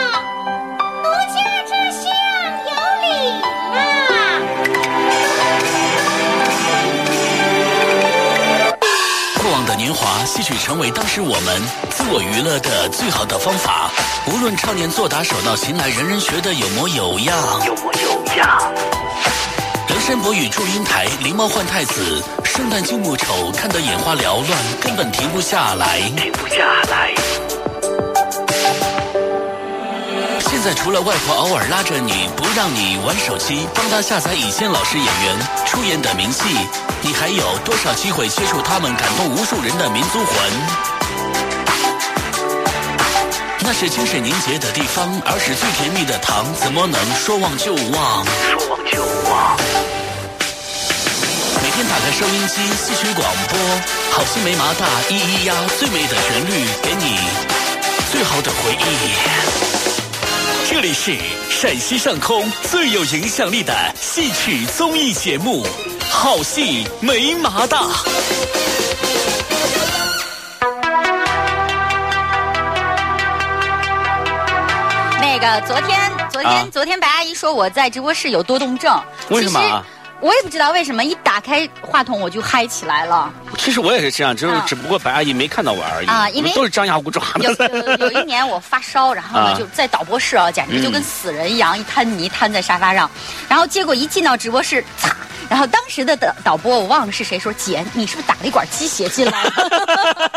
的年华，戏曲成为当时我们自我娱乐的最好的方法。无论唱念做打手到擒来，人人学的有模有样。有模有样。梁山伯与祝英台，狸猫换太子，圣诞旧木丑，看得眼花缭乱，根本停不下来。停不下来。在除了外婆偶尔拉着你不让你玩手机，帮他下载以前老师演员出演的名戏，你还有多少机会接触他们感动无数人的民族魂？那是精神凝结的地方，儿时最甜蜜的糖，怎么能说忘就忘？说忘就忘。每天打开收音机，戏曲广播，好心没麻大，咿咿呀，最美的旋律，给你最好的回忆。这里是陕西上空最有影响力的戏曲综艺节目《好戏没麻大》。那个昨天，昨天，啊。昨天白阿姨说我在直播室有多动症，为什么啊？其实我也不知道为什么，一打开话筒我就嗨起来了。其实我也是这样，只有啊只不过白阿姨没看到我而已。啊因为都是张牙舞爪有的。有有一年我发烧，然后呢啊就在导播室啊，简直就跟嗯死人一样，一滩泥瘫在沙发上。然后结果一进到直播室，擦！然后当时的导导播我忘了是谁说：“姐，你是不是打了一管鸡血进来？”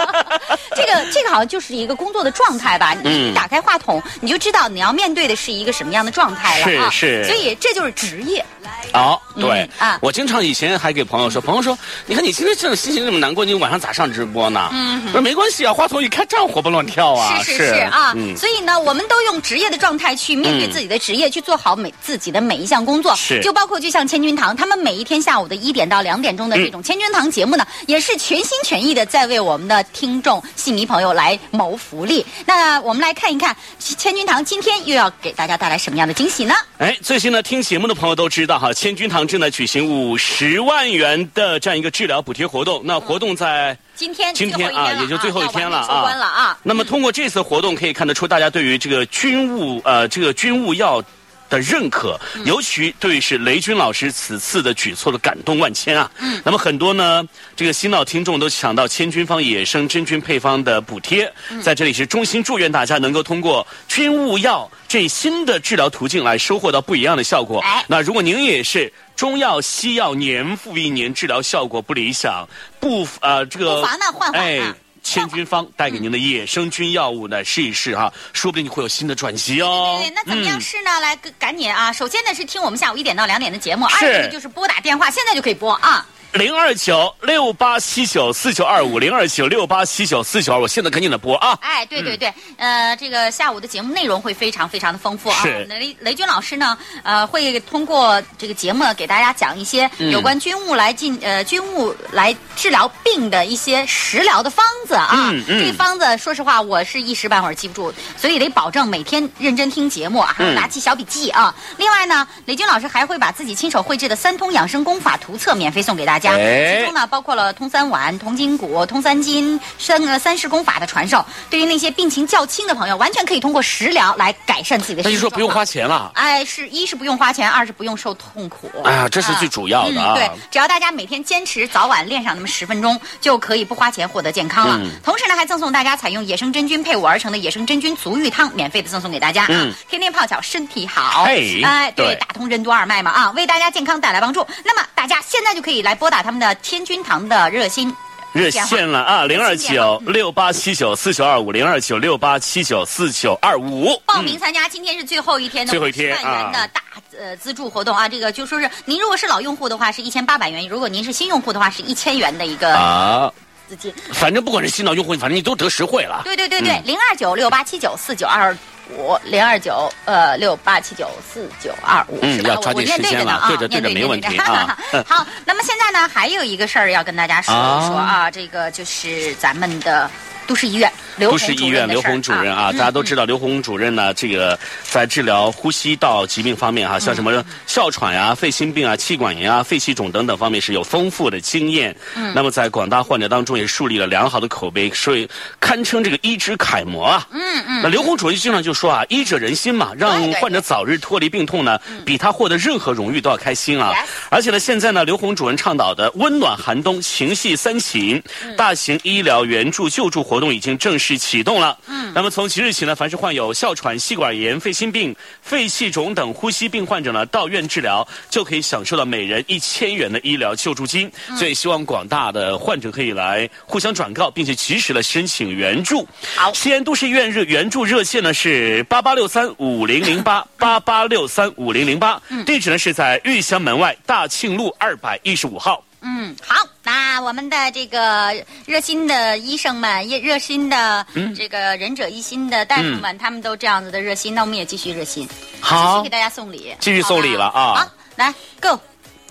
这个这个好像就是一个工作的状态吧。你嗯打开话筒，你就知道你要面对的是一个什么样的状态了啊。是是所以这就是职业。哦，对嗯啊我经常以前还给朋友说，朋友说，你看你今天这种心情这么难过，你晚上咋上直播呢？嗯我说没关系啊，话筒一开，这样活蹦乱跳啊。是是是啊，嗯，所以呢，我们都用职业的状态去面对嗯自己的职业，去做好每自己的每一项工作。是就包括就像千钧堂，他们每一天下午的一点到两点钟的这种千钧堂节目呢，也是全心全意的在为我们的听众戏迷朋友来谋福利。那我们来看一看千钧堂今天又要给大家带来什么样的惊喜呢？哎，最近呢，听节目的朋友都知道哈，千钧堂正在举行五十万元的这样一个治疗补贴活动。那活动在今天今天啊，也就最后一天了了啊。那么通过这次活动，可以看得出大家对于这个军务呃这个军务药。的认可，嗯尤其对是雷军老师此次的举措的感动万千啊。嗯那么很多呢，这个新老听众都抢到千军方野生真菌配方的补贴，嗯在这里是衷心祝愿大家能够通过军物药这新的治疗途径来收获到不一样的效果。哎那如果您也是中药、西药年复一年，治疗效果不理想，不呃这个不妨呢换换。千菌方带给您的野生菌药物呢，试一试哈，说不定你会有新的转机哦。对对，那怎么样嗯试呢？来，赶赶紧啊！首先呢是听我们下午一点到两点的节目，是二个呢就是拨打电话，现在就可以拨啊。零二九六八七九四九二五零二九六八七九四九二五，现在赶紧的播啊！哎，对对对，呃，这个下午的节目内容会非常非常的丰富啊。是我们的雷雷军老师呢，呃，会通过这个节目呢给大家讲一些嗯有关菌物来进呃菌物来治疗病的一些食疗的方子啊。嗯嗯这个方子，说实话，我是一时半会儿记不住，所以得保证每天认真听节目啊，拿起小笔记啊。另外呢，雷军老师还会把自己亲手绘制的三通养生功法图册免费送给大家，哎其中呢包括了通三丸、通筋骨、通三筋三呃三式功法的传授。对于那些病情较轻的朋友，完全可以通过食疗来改善自己的那就说不用花钱了。哎，是一是不用花钱，二是不用受痛苦。哎呀这是最主要的啊嗯。对，只要大家每天坚持早晚练上那么十分钟，就可以不花钱获得健康了。嗯同时呢，还赠送大家采用野生真菌配伍而成的野生真菌足浴汤，免费的赠送给大家。嗯，天天泡脚身体好。哎，对，对打通任督二脉嘛啊，为大家健康带来帮助。那么大家现在就可以来拨打他们的天君堂的热心。热线了啊，零二九六八七九四九二五，零二九六八七九四九二五。报名参加，今天是最后一天的最后一天50万元的大呃资助活动啊！这个就说是您如果是老用户的话是一千八百元，如果您是新用户的话是一千元的一个啊，资金。反正不管是新老用户，反正你都得实惠了。对对对对嗯，零二九六八七九四九二五，零二九呃六八七九四九二五？嗯要抓我我念紧时间对着呢啊，了对着对着念没问题啊。嗯 好，那么现在呢，还有一个事儿要跟大家说一说啊，这个就是咱们的都市医院刘都洪市医院刘洪主任啊，嗯大家都知道刘洪主任呢，这个在治疗呼吸道疾病方面哈、像什么哮喘呀、肺心病啊、气管炎啊、肺气肿等等方面是有丰富的经验。嗯那么在广大患者当中也树立了良好的口碑，所以堪称这个医之楷模啊。嗯嗯。那刘洪主任经常就说啊，医者仁心嘛，让患者早日脱离病痛呢，比他获得任何荣誉都要开心啊。而且呢，现在呢，刘洪主任倡导的温暖寒冬情系三情，嗯大型医疗援助救助活动已经正式启动了。嗯那么从即日起呢，凡是患有哮喘、气管炎、肺心病、肺气肿等呼吸病患者呢，到院治疗就可以享受到每人一千元的医疗救助金。嗯所以希望广大的患者可以来互相转告，并且及时的申请援助。好西安都市医院热援助热线呢是八八六三五零零八八八六三五零零八，嗯地址呢是在玉祥门外大庆路二百一十五号。嗯，好，那我们的这个热心的医生们，热热心的嗯。这个仁者一心的大夫们，他们都这样子的热心，那我们也继续热心，好。继续给，大家送礼，继续送礼了好啊！好，来，Go，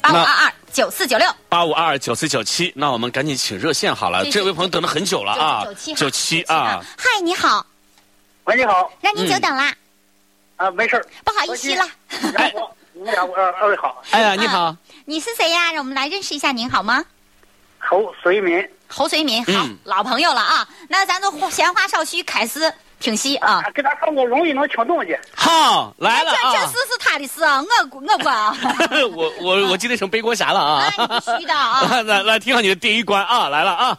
八五那二二九四九六。八五二九四九七，那我们赶紧请热线好了。这位朋友等了很久了啊，九七九七啊，嗨，你好，喂，你好，让您久等啦，啊，没事儿，不好意思啦。然后你们俩二二位好，哎呀，你好，你是谁呀？让我们来认识一下您好吗？侯随民，侯随民，好，嗯老朋友了啊。那咱就闲话少叙，开始听戏啊。给他唱个容易能听懂的。好来了啊这这事！是他的事啊，我我管啊。我我我今天成背锅侠了啊！那你必须的啊 来来，听好你的第一关啊，来了啊！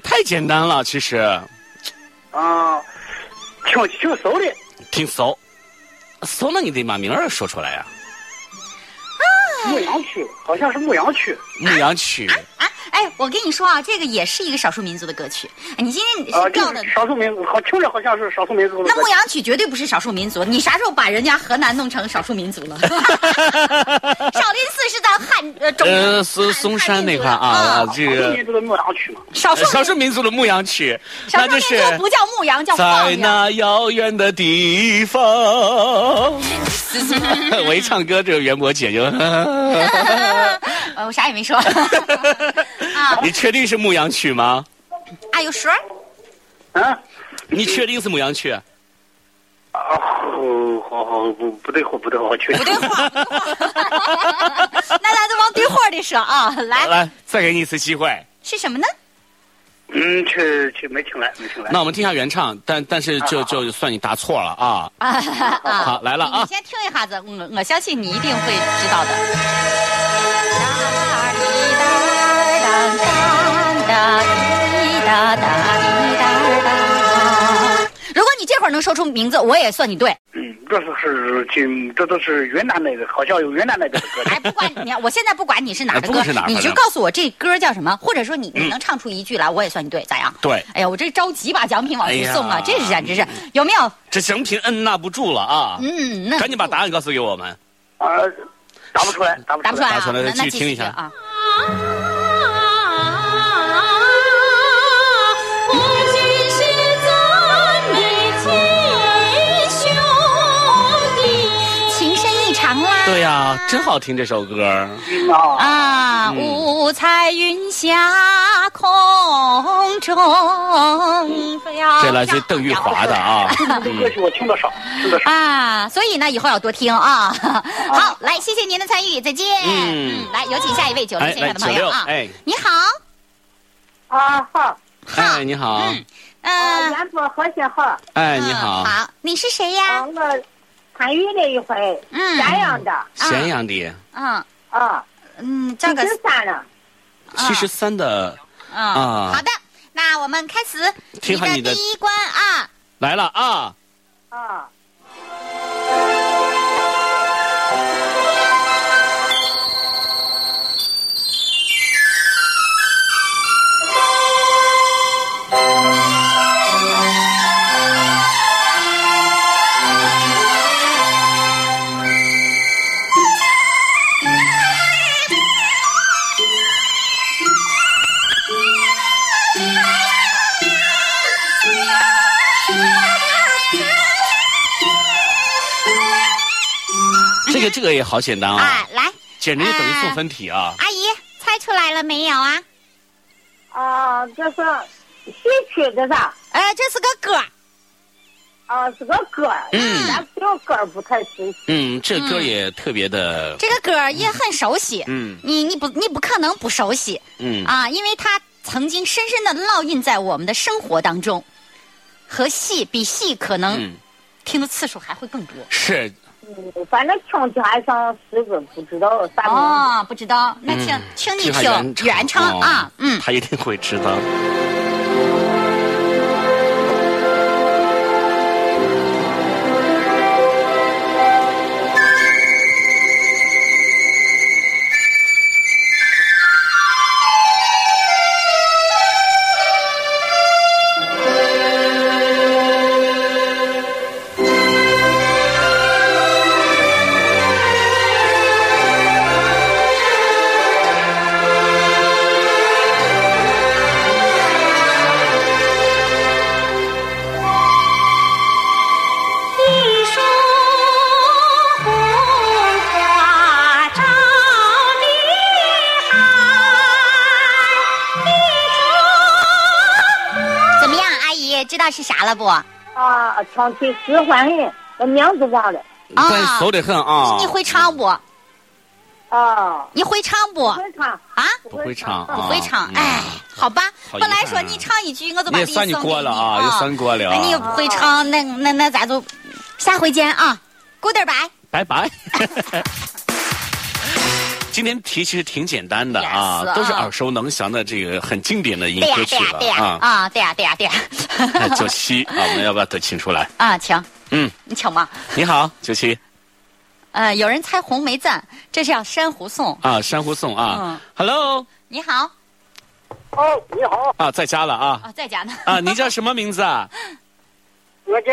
太简单了，其实啊，挺挺熟的，挺熟。熟那你得把名儿说出来呀、牧羊曲，好像是牧羊曲。牧羊曲，啊？哎，我跟你说啊，这个也是一个少数民族的歌曲。哎你今天你，是调的就是。少数民族，好听着好像是少数民族的。那牧羊曲绝对不是少数民族，你啥时候把人家河南弄成少数民族了？少林寺是在汉呃中呃，松松山那块啊，这少数个民族的牧羊曲嘛。少数少数民族的牧羊曲，少数民那就是族不叫牧羊，叫在放羊。那遥远的地方。我一唱歌，这个袁博姐就，呃，我啥也没说。啊你确定是牧羊曲吗？，Are you sure？啊，你确定是牧羊曲？啊，好好好，不不对货，不对货，确定不对话，不对话。那咱就往对话里说啊，来，来，再给你一次机会。是什么呢？嗯，去去没听来，没听来。那我们听一下原唱，但但是就就算你答错了啊。好来了啊你你先听一下子，我我相信你一定会知道的。如果你这会儿能说出名字，我也算你对。嗯，这是是今这都是云南那个，好像有云南那个的歌。哎，不管你，我现在不管你是哪儿的歌，你就告诉我这歌叫什么，或者说你你能唱出一句来，我也算你对，咋样？对，哎呀，我这着急把奖品往出送啊，这是简直是有没有？这奖品摁捺不住了啊！嗯，那赶紧把答案告诉给我们。啊，答不出来，答不出来啊，答出来那继续听一下啊。对呀、真好听这首歌。啊，嗯五彩云霞空中飞呀。这来自邓玉华的啊。这歌曲我听得少，听得少。啊，所以呢，以后要多听啊。好，来，谢谢您的参与，再见。嗯来，有请下一位九六哎，先生的朋友啊。哎，你好，啊，好，哎，你好，嗯，燕子和谐好。哎，你好，好，你是谁呀？我参与了一回，嗯。咸阳的，咸阳的，嗯啊，嗯，这个七十三了，七十三的。嗯，啊。好的，那我们开始听下你的。第一关啊。来了啊！啊，这个这个也好简单啊啊，，来，简直就等于送分题啊！阿姨猜出来了没有啊？啊，这是戏曲的啥？哎，这是个歌儿，啊，是个歌儿，嗯咱这个歌儿不太熟悉。嗯，这歌也特别的，这个歌儿也很熟悉。嗯你你不你不可能不熟悉嗯啊，因为它曾经深深的烙印在我们的生活当中，和戏比戏可能嗯，听的次数还会更多。是嗯，反正听起来像诗歌，不知道啥名。哦，不知道，那请嗯请你听原唱哦啊，嗯。他一定会知道。不？啊，唱起使唤人，我名字忘了。啊熟得很啊！你会唱不？啊，你会唱不？会唱啊？不会唱啊？不会唱，嗯哎，好吧。本来说你唱一句，我就把你也算你这个送给过了啊，也算过了那你又啊。不会唱，那那那咱就下回见啊，Goodbye。拜拜。今天题其实挺简单的啊 Yes，都是啊耳熟能详的这个很经典的民对呀歌曲了啊。啊，对呀对呀对呀。那九七 啊，我们要不要都请出来？啊，请嗯，你请吧。你好，九七呃，有人猜红梅赞，这是叫珊瑚颂。啊，珊瑚颂啊嗯，Hello 你好哦，你好，啊，在家了啊啊，在家呢。啊，你叫什么名字啊？我叫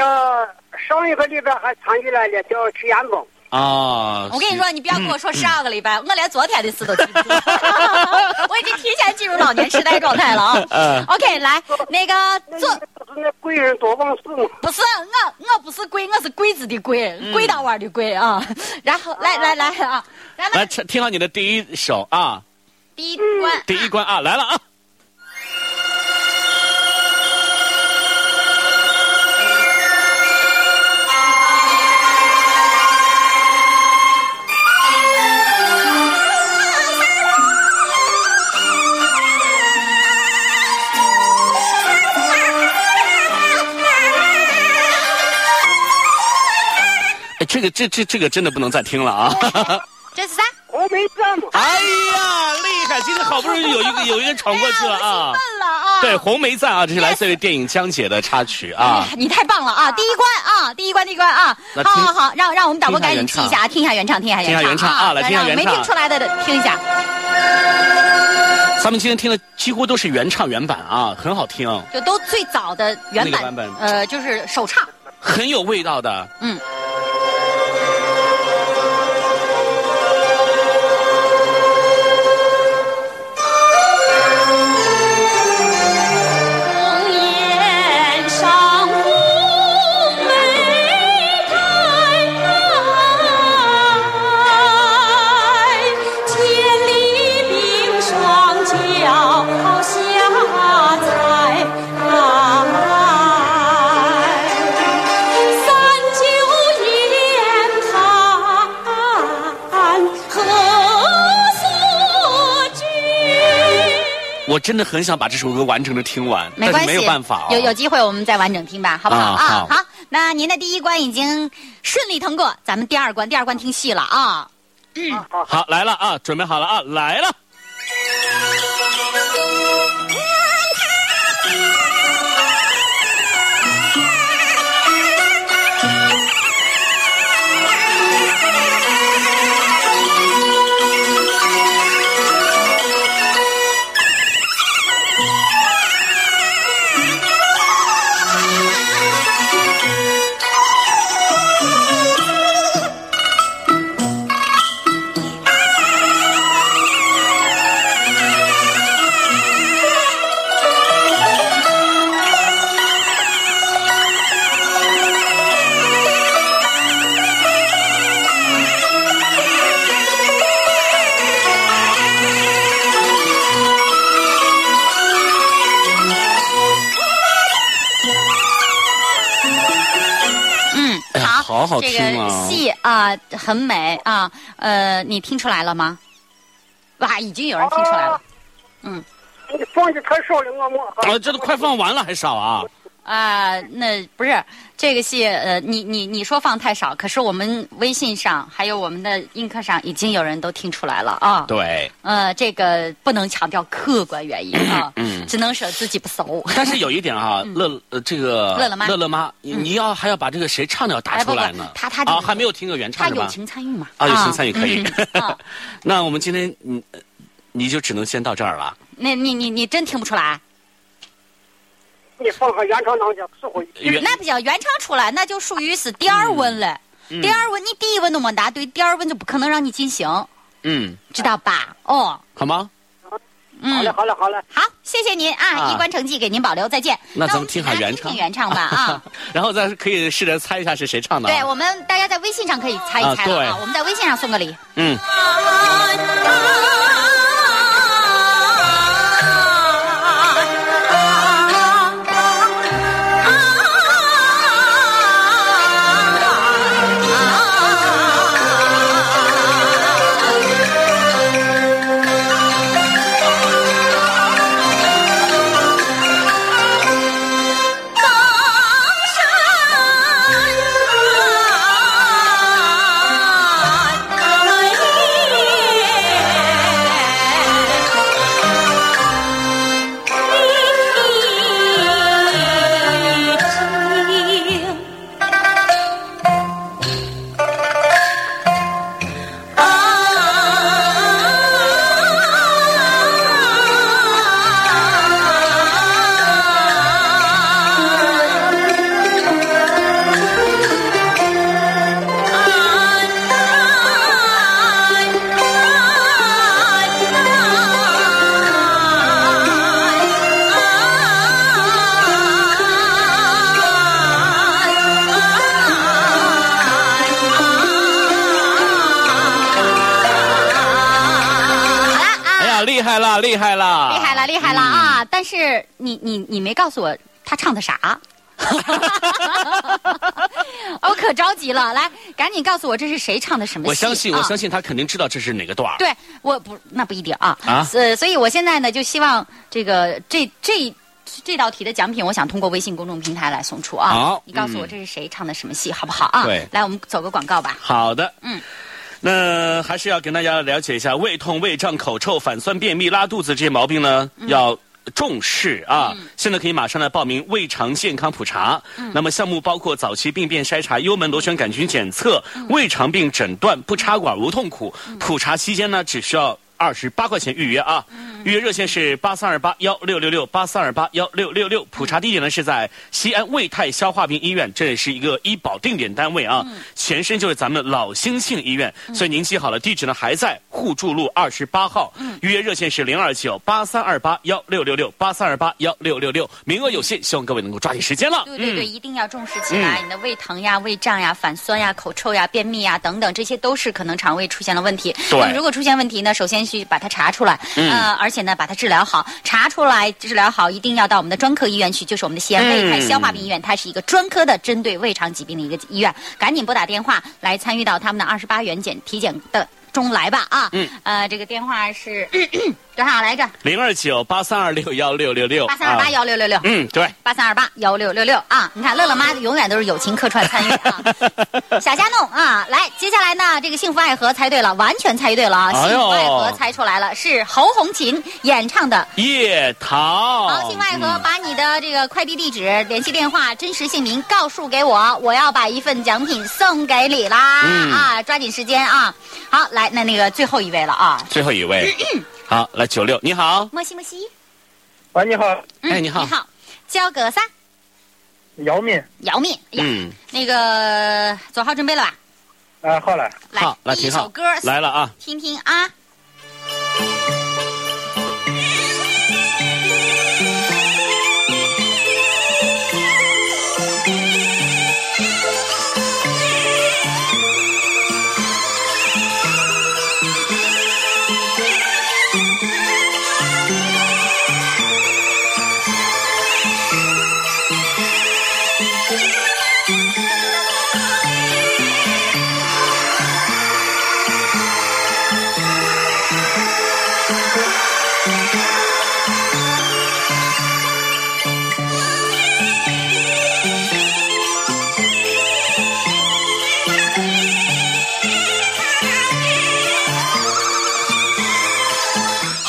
上一个礼拜还参与来了，叫曲彦峰。啊，我跟你说，你不要跟我说上个礼拜，我连昨天的事都记不住，我已经提前进入老年痴呆状态了啊。嗯 OK，来，那个坐，不是那贵人多忘事吗？不是我，我不是贵，我是柜子的柜，柜大碗的柜啊。然后来来来啊，来来听听好你的第一首啊，第一关，第一关啊，来了啊。这个这这这个真的不能再听了啊！这是啥？红梅赞。哎呀，厉害！今天好不容易有一个有一个人闯过去了啊！问了啊！对，红梅赞啊，这是来自于电影《江姐》的插曲啊哎。你太棒了啊！第一关啊，第一关，第一关啊！那听好好好，让让我们导播赶紧听记一下啊，听一下原唱，听一下听一下原唱啊！啊来听一下原唱没听出来的听一下。咱们今天听的几乎都是原唱原版啊，很好听，就都最早的原版，那个版本呃，就是首唱。很有味道的。嗯。我真的很想把这首歌完整的听完，但是没关系，没有办法、啊。有有机会我们再完整听吧，好不好啊好好，那您的第一关已经顺利通过，咱们第二关，第二关听戏了啊。嗯好来了啊，准备好了啊，来了。这听啊个戏啊、很美啊，呃，你听出来了吗？哇，已经有人听出来了。嗯，你放的太少了，我没。啊，这都快放完了还少啊？啊、那不是这个戏，呃，你你你说放太少，可是我们微信上还有我们的映客上已经有人都听出来了啊。对，呃，这个不能强调客观原因啊，嗯只能说自己不熟。但是有一点啊，乐呃这个乐乐妈乐乐妈，你你要还要把这个谁唱的要打出来呢？他他这个啊还没有听过原唱他友？情参与嘛？啊，友情参与可以。那我们今天你你就只能先到这儿了。那你你你真听不出来？你放下原唱当家，是会。原那不行原唱出来，那就属于是第二问了。嗯第二问你第一问都没答对，第二问就不可能让你进行，嗯，知道吧？哦，好吗？嗯，好嘞，好嘞，好嘞。好，谢谢您啊，啊一关成绩给您保留，再见。那咱们听下原唱，听原唱吧啊。然后再可以试着猜一下是谁唱的啊。对我们大家在微信上可以猜一猜了啊，我们在微信上送个礼。嗯。呀，厉害了，厉害了，厉害了，厉害了啊！但是你你你没告诉我他唱的啥，我 可着急了。来，赶紧告诉我这是谁唱的什么戏？我相信，啊我相信他肯定知道这是哪个段儿。对，我不那不一定啊。啊呃，所以我现在呢就希望这个这这这道题的奖品，我想通过微信公众平台来送出啊。好你告诉我嗯这是谁唱的什么戏，好不好啊？对来，我们走个广告吧。好的，嗯。那还是要跟大家了解一下，胃痛、胃胀、口臭、反酸、便秘、拉肚子这些毛病呢，要。重视啊！现在可以马上来报名胃肠健康普查。那么项目包括早期病变筛查、幽门螺旋杆菌检测、胃肠病诊断、不插管无痛苦。普查期间呢，只需要二十八块钱预约啊。预约热线是八三二八幺六六六八三二八幺六六六。普查地点呢是在西安卫泰消化病医院，这也是一个医保定点单位啊。前身就是咱们老兴庆医院，所以您记好了，地址呢还在互助路二十八号。预约热线是零二九八三二八幺六六六八三二八幺六六六，名额有限，希望各位能够抓紧时间了。对对对，嗯一定要重视起来。嗯你的胃疼呀、胃胀呀、反酸呀、口臭呀、便秘呀等等，这些都是可能肠胃出现了问题。对那么如果出现问题呢，首先去把它查出来，嗯呃，而且呢把它治疗好。查出来治疗好，一定要到我们的专科医院去，就是我们的西安胃泰嗯消化病医院，它是一个专科的针对胃肠疾病的一个医院。赶紧拨打电话来参与到他们的二十八元检体检的中来吧啊！嗯，呃，这个电话是多少来着？零二九八三二六幺六六六八三二八幺六六六。嗯，对。八三二八幺六六六啊！你看，乐乐妈永远都是友情客串参与啊。小瞎弄啊，来，接下来呢，这个幸福爱河猜对了，完全猜对了啊！哎幸福爱河猜出来了，是侯红琴演唱的。夜逃。好，幸福爱河，把你的这个快递地址、联系电话、真实姓名告诉给我，我要把一份奖品送给你啦！嗯啊，抓紧时间啊！好，来，那那个最后一位了啊，最后一位，好，来九六，你好，莫西莫西，喂，你好，嗯哎，你好，你好，叫个啥？姚明，姚明。哎呀，嗯，那个做好准备了吧？啊，好了，来好，来第一挺好首歌，来了啊，听听啊。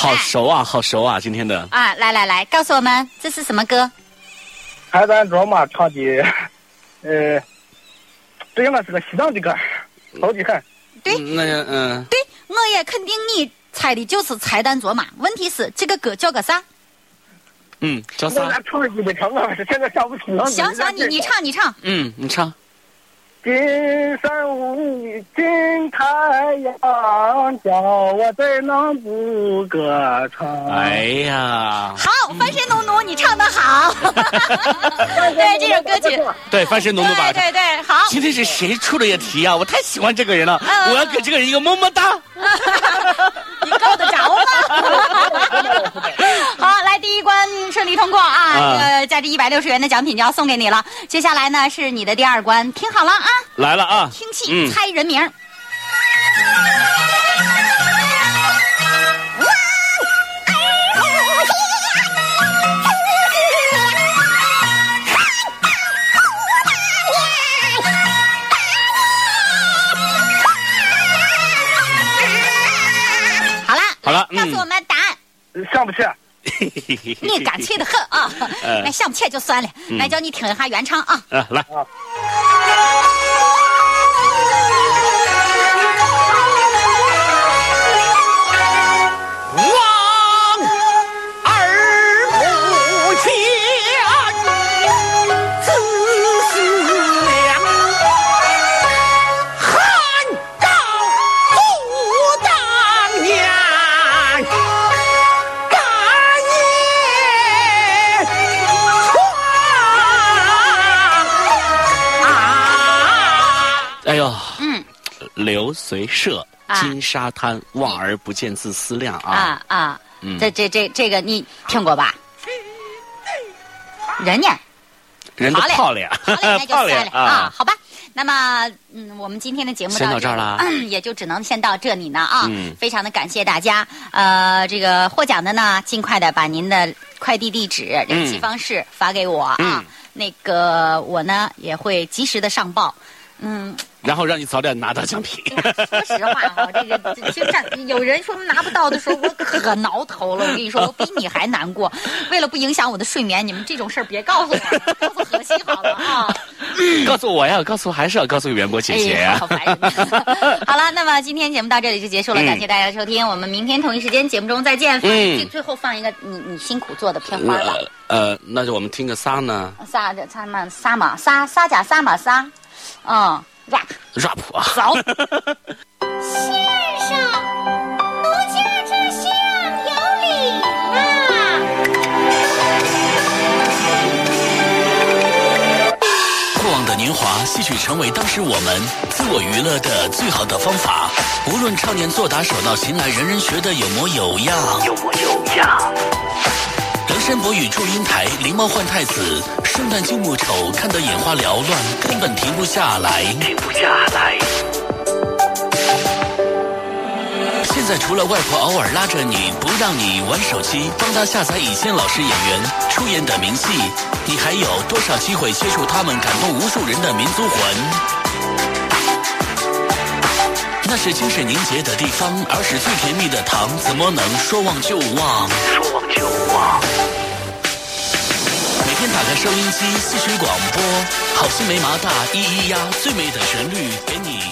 好熟啊，好熟啊，今天的，啊，来来来，告诉我们这是什么歌？海咱卓玛唱的，呃，这应该是个西藏的歌，好厉害。对嗯那个嗯，对，我也肯定你猜的就是彩蛋卓玛。问题是这个歌叫个啥？嗯，叫我啥？俩唱的没唱啊，现在想不起了。想想你，你唱，你唱。嗯，你唱。金山雾雨金太阳，叫我怎能不歌唱。哎呀，好，翻身农奴，你唱的好。对这首歌曲，对，翻身农奴吧。对对对，好。今天是谁出的这题啊？我太喜欢这个人了，嗯我要给这个人一个么么哒。你够得着吗？第一关顺利通过啊！啊这个价值一百六十元的奖品就要送给你了。接下来呢是你的第二关，听好了啊！来了啊，听戏嗯，猜人名儿。好了，好了告诉我们答案。上不起。你干脆的很啊！呃那想不起来就算了，嗯来叫你听一下原唱啊。啊，来，流随社，啊金沙滩，望而不见自思量啊。啊啊！嗯这这这这个你听过吧？人家人的好嘞好嘞，那就 算了啊，好吧。那么，嗯，我们今天的节目先到这儿里啦嗯也就只能先到这里呢啊。嗯非常的感谢大家。呃，这个获奖的呢，尽快的把您的快递地址、联系方式发给我啊。嗯那个我呢也会及时的上报。嗯，然后让你早点拿到奖品。说实话哈、这个这就这有人说拿不到的时候，我可挠头了。我跟你说，我比你还难过。为了不影响我的睡眠，你们这种事儿别告诉我，告诉何西好了啊。告诉我呀，告诉还是要告诉袁博姐姐哎呀好烦人。好了，那么今天节目到这里就结束了，嗯感谢大家的收听，我们明天同一时间节目中再见。最最后放一个你你辛苦做的片花吧，呃，那就我们听个仨呢撒的撒嘛撒嘛撒撒甲撒嘛撒，嗯，rap，rap 啊。走。先生，奴家这厢有礼啊！过往的年华，戏曲成为当时我们自我娱乐的最好的方法。无论少年做打手到擒来，人人学得有模有样。有模有样。梁山伯与祝英台，狸猫换太子，圣诞静木丑，看得眼花缭乱，根本停不下来。停不下来。现在除了外婆偶尔拉着你不让你玩手机，帮他下载以前老师演员出演的名戏，你还有多少机会接触他们感动无数人的民族魂？那是精神凝结的地方，儿时最甜蜜的糖，怎么能说忘就忘？说忘就忘。天打开收音机，戏曲广播，好心没麻大，咿咿呀，最美的旋律给你。